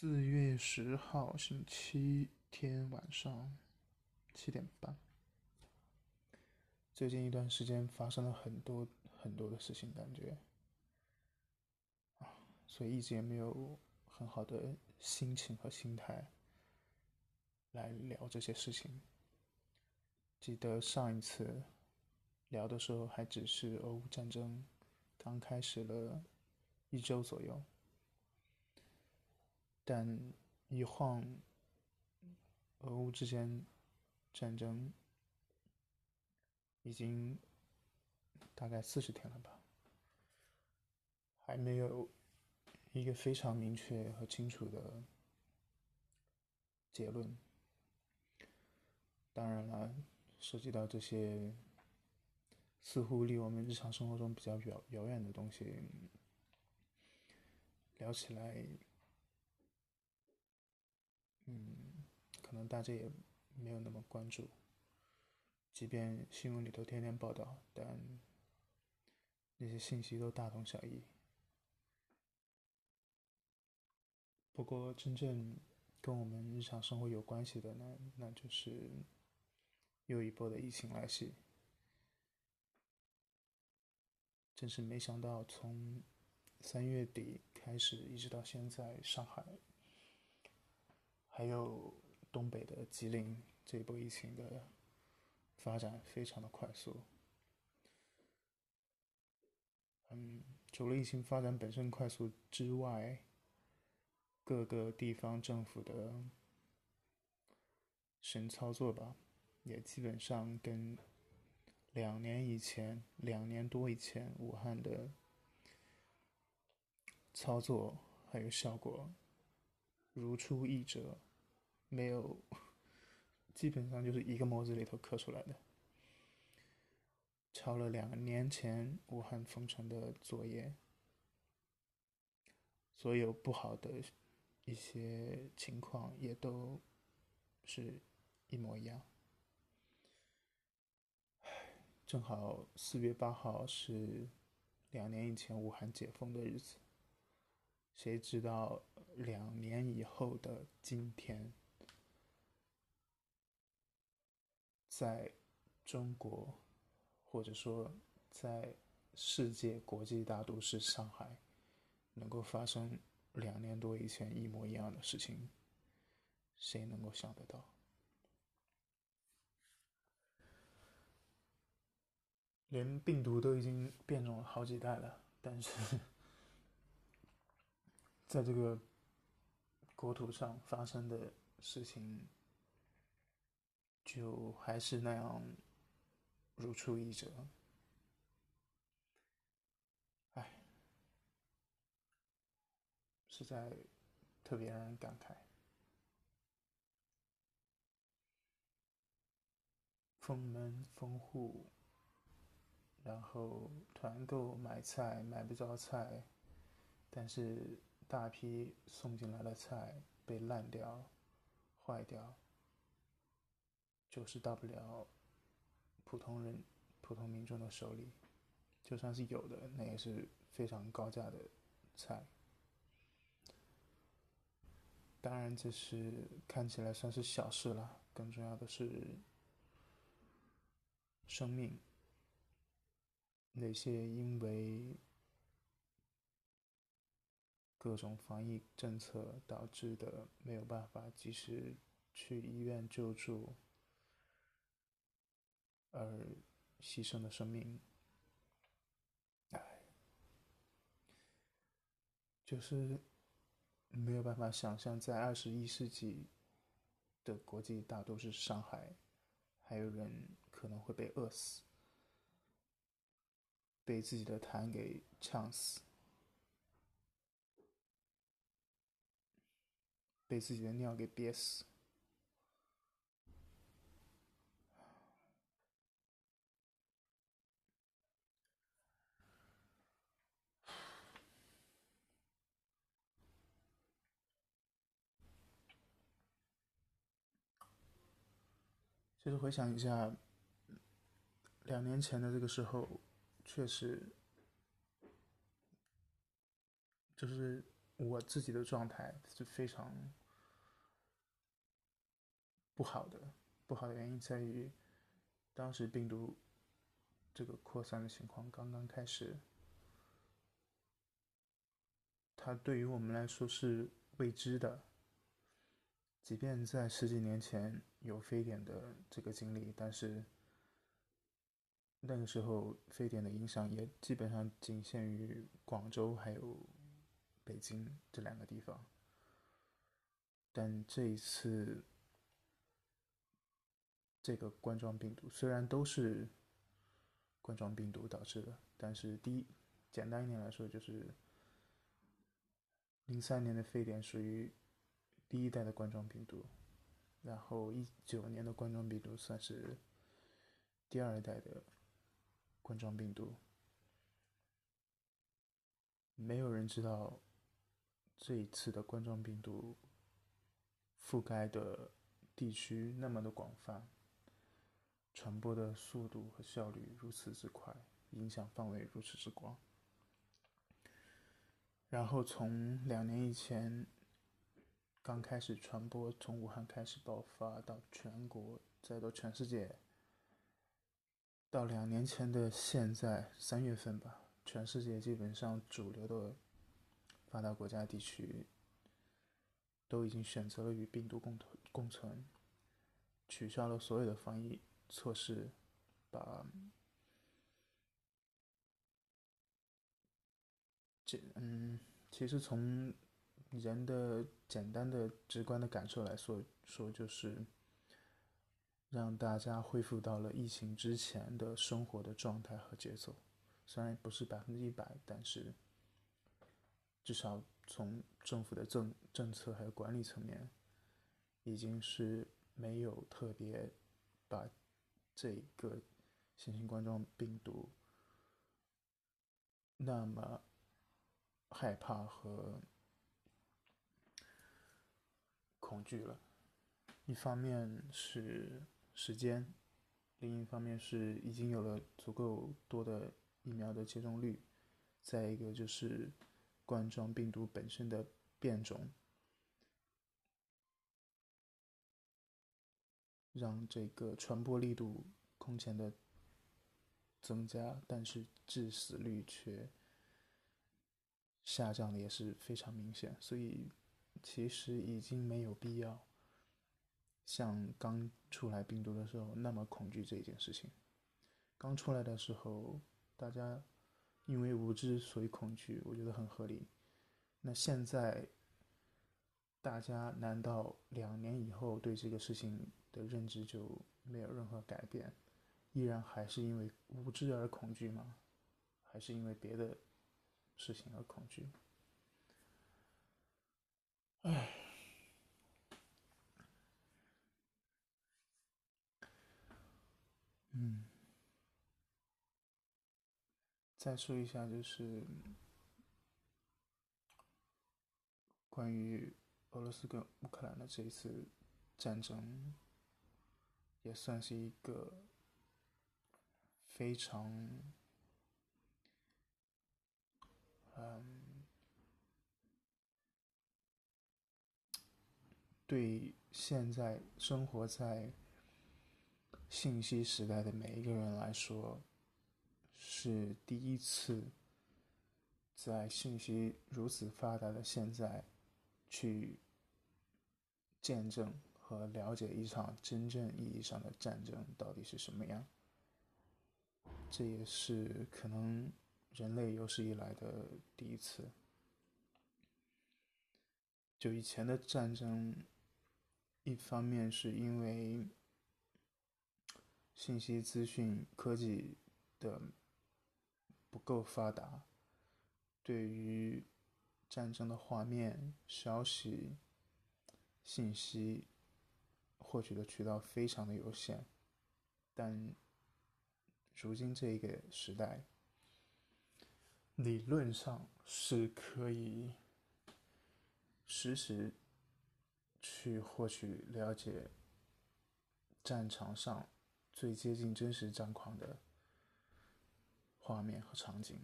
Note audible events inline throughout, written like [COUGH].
四月十号星期天晚上七点半。最近一段时间发生了很多很多的事情，感觉啊，所以一直也没有很好的心情和心态来聊这些事情。记得上一次聊的时候，还只是俄乌战争刚开始了一周左右。但一晃，俄乌之间战争已经大概四十天了吧，还没有一个非常明确和清楚的结论。当然了，涉及到这些似乎离我们日常生活中比较遥遥远的东西，聊起来。嗯，可能大家也没有那么关注，即便新闻里头天天报道，但那些信息都大同小异。不过，真正跟我们日常生活有关系的呢，那就是又一波的疫情来袭。真是没想到，从三月底开始，一直到现在，上海。还有东北的吉林这一波疫情的发展非常的快速，嗯，除了疫情发展本身快速之外，各个地方政府的神操作吧，也基本上跟两年以前、两年多以前武汉的操作还有效果如出一辙。没有，基本上就是一个模子里头刻出来的，抄了两年前武汉封城的作业，所有不好的一些情况也都是一模一样。正好四月八号是两年以前武汉解封的日子，谁知道两年以后的今天？在中国，或者说在世界国际大都市上海，能够发生两年多以前一模一样的事情，谁能够想得到？连病毒都已经变种了好几代了，但是 [LAUGHS] 在这个国土上发生的事情。就还是那样如出一辙，哎，实在特别让人感慨。封门封户，然后团购买菜买不着菜，但是大批送进来的菜被烂掉、坏掉。就是到不了普通人、普通民众的手里，就算是有的，那也是非常高价的菜。当然，这是看起来算是小事了，更重要的是生命。那些因为各种防疫政策导致的没有办法及时去医院救助。而牺牲的生命，哎，就是没有办法想象，在二十一世纪的国际大都市上海，还有人可能会被饿死，被自己的痰给呛死，被自己的尿给憋死。其实回想一下，两年前的这个时候，确实就是我自己的状态是非常不好的。不好的原因在于，当时病毒这个扩散的情况刚刚开始，它对于我们来说是未知的。即便在十几年前有非典的这个经历，但是那个时候非典的影响也基本上仅限于广州还有北京这两个地方。但这一次，这个冠状病毒虽然都是冠状病毒导致的，但是第一，简单一点来说，就是零三年的非典属于。第一代的冠状病毒，然后一九年的冠状病毒算是第二代的冠状病毒。没有人知道这一次的冠状病毒覆盖的地区那么的广泛，传播的速度和效率如此之快，影响范围如此之广。然后从两年以前。刚开始传播，从武汉开始爆发到全国，再到全世界，到两年前的现在三月份吧，全世界基本上主流的发达国家地区都已经选择了与病毒共同共存，取消了所有的防疫措施，把这嗯，其实从。人的简单的、直观的感受来说，说就是让大家恢复到了疫情之前的生活的状态和节奏。虽然不是百分之一百，但是至少从政府的政政策还有管理层面，已经是没有特别把这个新型冠状病毒那么害怕和。恐惧了，一方面是时间，另一方面是已经有了足够多的疫苗的接种率，再一个就是冠状病毒本身的变种，让这个传播力度空前的增加，但是致死率却下降的也是非常明显，所以。其实已经没有必要像刚出来病毒的时候那么恐惧这件事情。刚出来的时候，大家因为无知所以恐惧，我觉得很合理。那现在，大家难道两年以后对这个事情的认知就没有任何改变，依然还是因为无知而恐惧吗？还是因为别的事情而恐惧？唉，嗯，再说一下，就是关于俄罗斯跟乌克兰的这一次战争，也算是一个非常，嗯。对现在生活在信息时代的每一个人来说，是第一次在信息如此发达的现在，去见证和了解一场真正意义上的战争到底是什么样。这也是可能人类有史以来的第一次。就以前的战争。一方面是因为信息资讯科技的不够发达，对于战争的画面、消息、信息获取的渠道非常的有限，但如今这一个时代，理论上是可以实时。去获取了解战场上最接近真实战况的画面和场景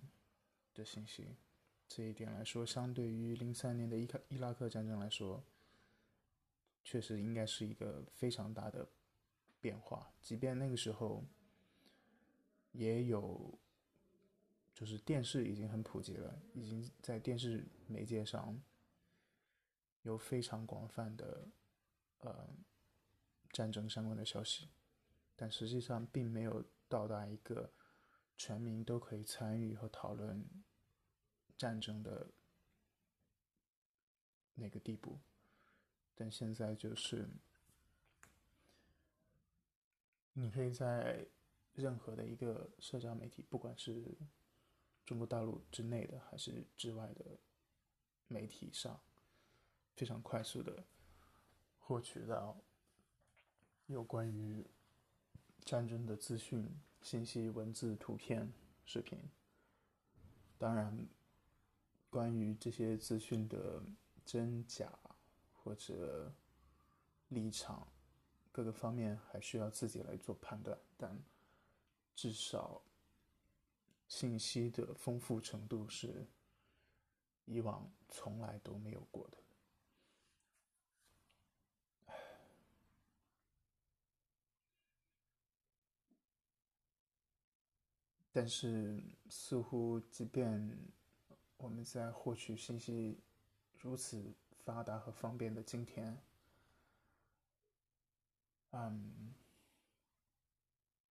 的信息，这一点来说，相对于零三年的伊克伊拉克战争来说，确实应该是一个非常大的变化。即便那个时候也有，就是电视已经很普及了，已经在电视媒介上有非常广泛的呃战争相关的消息，但实际上并没有到达一个全民都可以参与和讨论战争的那个地步。但现在就是，你可以在任何的一个社交媒体，不管是中国大陆之内的还是之外的媒体上，非常快速的获取到有关于战争的资讯、信息、文字、图片、视频。当然，关于这些资讯的真假。或者立场各个方面还需要自己来做判断，但至少信息的丰富程度是以往从来都没有过的。但是似乎，即便我们在获取信息如此。发达和方便的今天，嗯，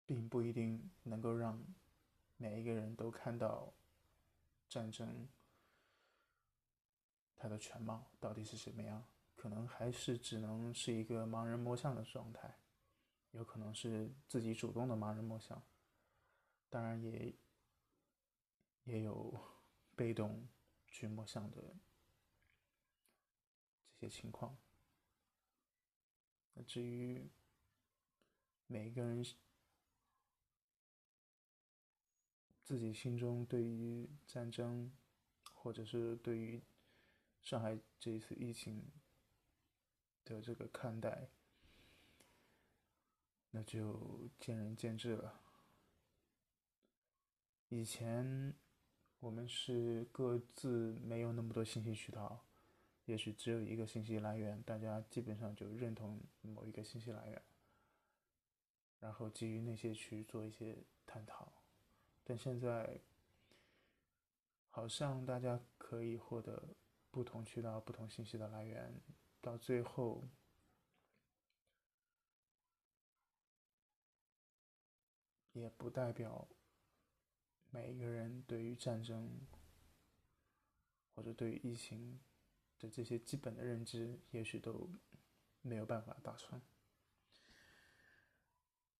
并不一定能够让每一个人都看到战争它的全貌到底是什么样。可能还是只能是一个盲人摸象的状态，有可能是自己主动的盲人摸象，当然也也有被动去摸象的这。些情况。那至于每个人自己心中对于战争，或者是对于上海这一次疫情的这个看待，那就见仁见智了。以前我们是各自没有那么多信息渠道。也许只有一个信息来源，大家基本上就认同某一个信息来源，然后基于那些去做一些探讨。但现在，好像大家可以获得不同渠道、不同信息的来源，到最后，也不代表每一个人对于战争或者对于疫情。的这些基本的认知，也许都没有办法达成。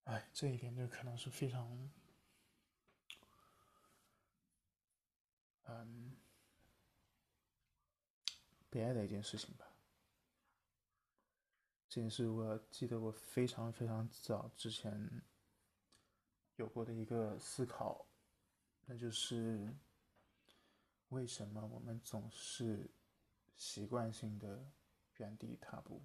哎，这一点就可能是非常，嗯，悲哀的一件事情吧。这件事，我记得我非常非常早之前有过的一个思考，那就是为什么我们总是。习惯性的原地踏步，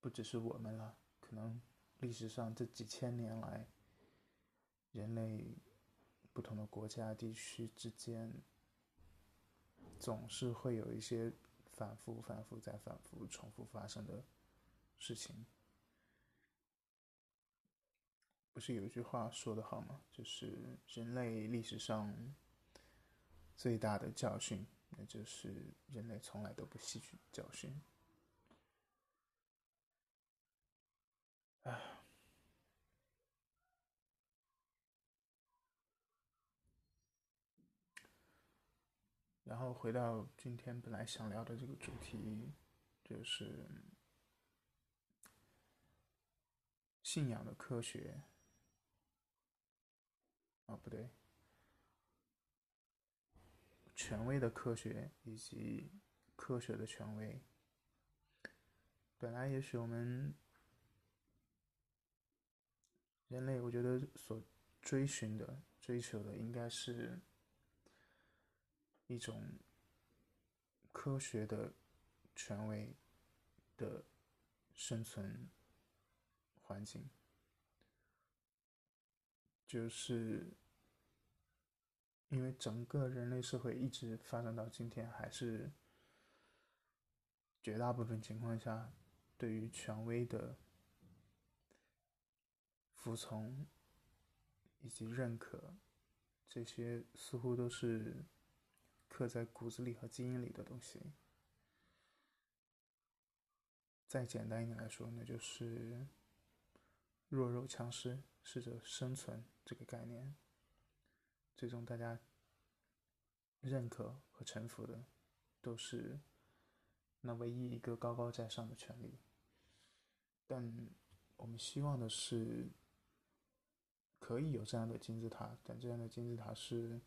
不只是我们了，可能历史上这几千年来，人类不同的国家地区之间，总是会有一些反复、反复再反复、重复发生的事情。不是有一句话说的好吗？就是人类历史上最大的教训。那就是人类从来都不吸取教训。唉，然后回到今天本来想聊的这个主题，就是信仰的科学。啊，不对。权威的科学以及科学的权威，本来也许我们人类，我觉得所追寻的、追求的，应该是一种科学的权威的生存环境，就是。因为整个人类社会一直发展到今天，还是绝大部分情况下，对于权威的服从以及认可，这些似乎都是刻在骨子里和基因里的东西。再简单一点来说，那就是弱肉强食、适者生存这个概念。最终，大家认可和臣服的，都是那唯一一个高高在上的权利。但我们希望的是，可以有这样的金字塔，但这样的金字塔是。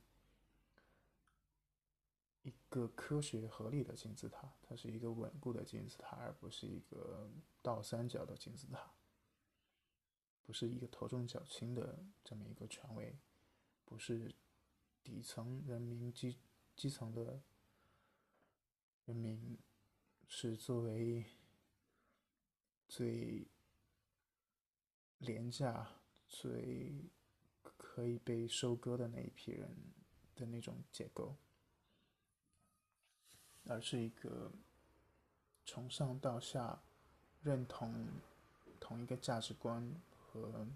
一个科学合理的金字塔，它是一个稳固的金字塔，而不是一个倒三角的金字塔，不是一个头重脚轻的这么一个权威，不是底层人民基基层的人民是作为最廉价、最可以被收割的那一批人的那种结构。而是一个从上到下认同同一个价值观和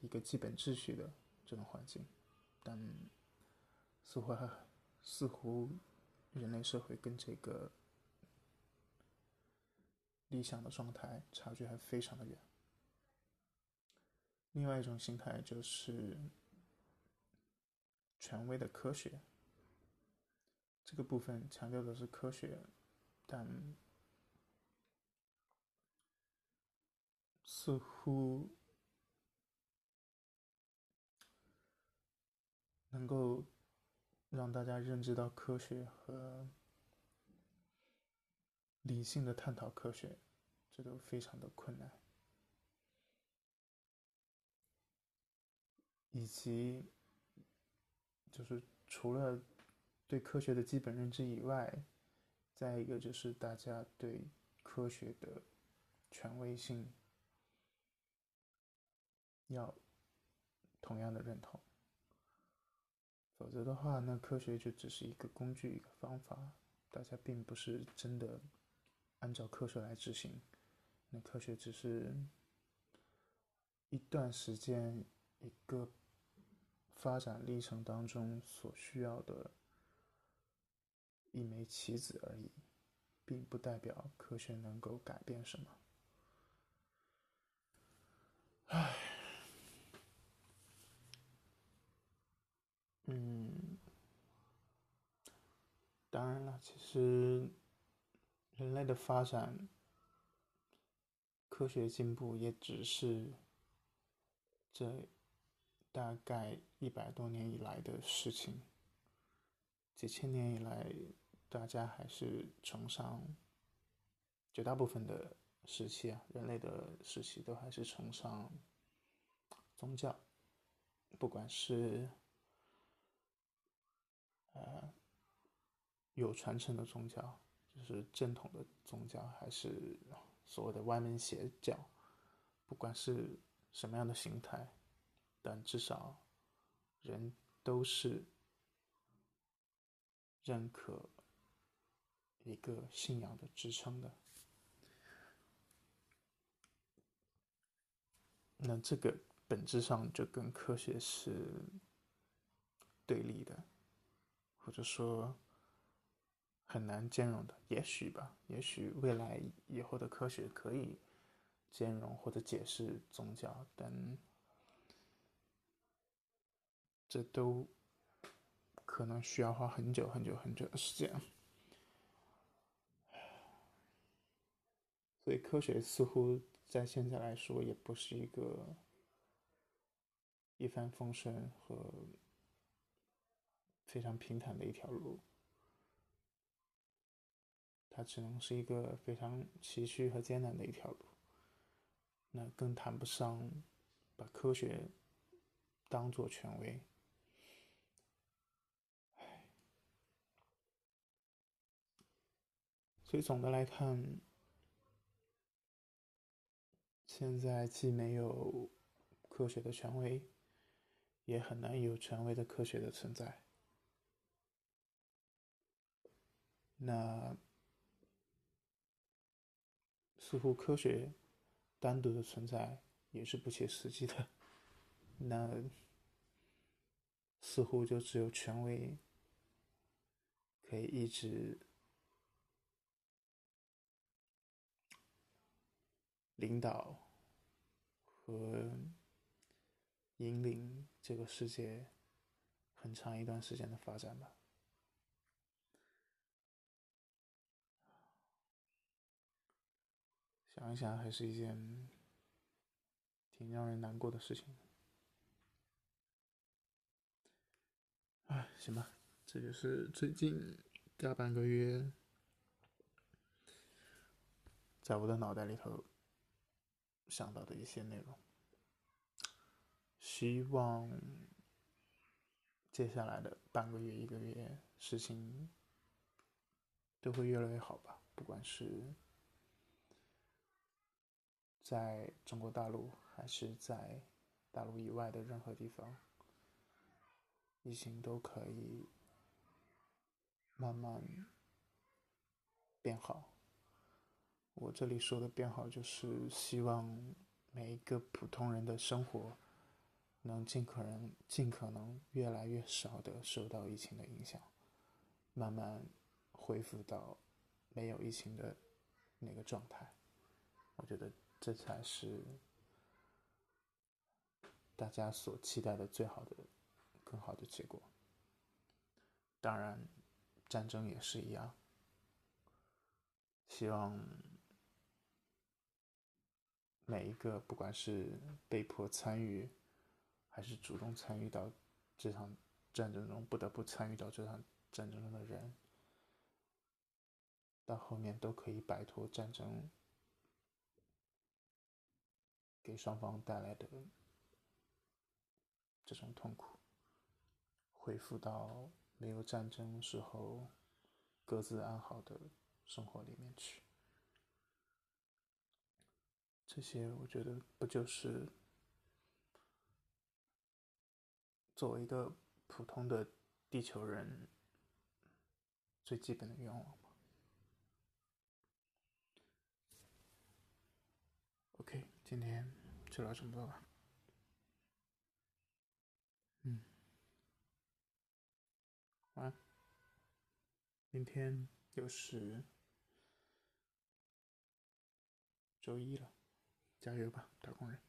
一个基本秩序的这种环境，但似乎还似乎人类社会跟这个理想的状态差距还非常的远。另外一种心态就是权威的科学。这个部分强调的是科学，但似乎能够让大家认知到科学和理性的探讨科学，这都非常的困难，以及就是除了。对科学的基本认知以外，再一个就是大家对科学的权威性要同样的认同，否则的话，那科学就只是一个工具、一个方法，大家并不是真的按照科学来执行，那科学只是一段时间一个发展历程当中所需要的。一枚棋子而已，并不代表科学能够改变什么。唉，当然了，其实人类的发展、科学进步也只是这大概一百多年以来的事情，几千年以来。大家还是崇尚，绝大部分的时期啊，人类的时期都还是崇尚宗教，不管是呃有传承的宗教，就是正统的宗教，还是所谓的歪门邪教，不管是什么样的形态，但至少人都是认可。一个信仰的支撑的，那这个本质上就跟科学是对立的，或者说很难兼容的。也许吧，也许未来以后的科学可以兼容或者解释宗教，但这都可能需要花很久很久很久的时间。[SIGHS] 所以，科学似乎在现在来说也不是一个一帆风顺和非常平坦的一条路，它只能是一个非常崎岖和艰难的一条路。那更谈不上把科学当做权威。所以总的来看现在既没有科学的权威也很难有权威的科学的存在。那似乎科学单独的存在也是不切实际的。那似乎就只有权威可以一直领导和引领这个世界很长一段时间的发展吧。想一想，还是一件挺让人难过的事情。哎，行吧，这就是最近大半个月在我的脑袋里头想到的一些内容。希望接下来的半个月、一个月，事情都会越来越好吧，不管是。在中国大陆还是在大陆以外的任何地方，疫情都可以慢慢变好。我这里说的变好，就是希望每一个普通人的生活能尽可能、尽可能越来越少的受到疫情的影响，慢慢恢复到没有疫情的那个状态。我觉得。这才是大家所期待的最好的、更好的结果。当然，战争也是一样。希望每一个不管是被迫参与，还是主动参与到这场战争中，不得不参与到这场战争中的人，到后面都可以摆脱战争。给双方带来的这种痛苦，恢复到没有战争时候各自安好的生活里面去。这些我觉得不就是作为一个普通的地球人最基本的愿望今天就聊这么多吧。嗯，晚安。明天又是周一了，加油吧，打工人。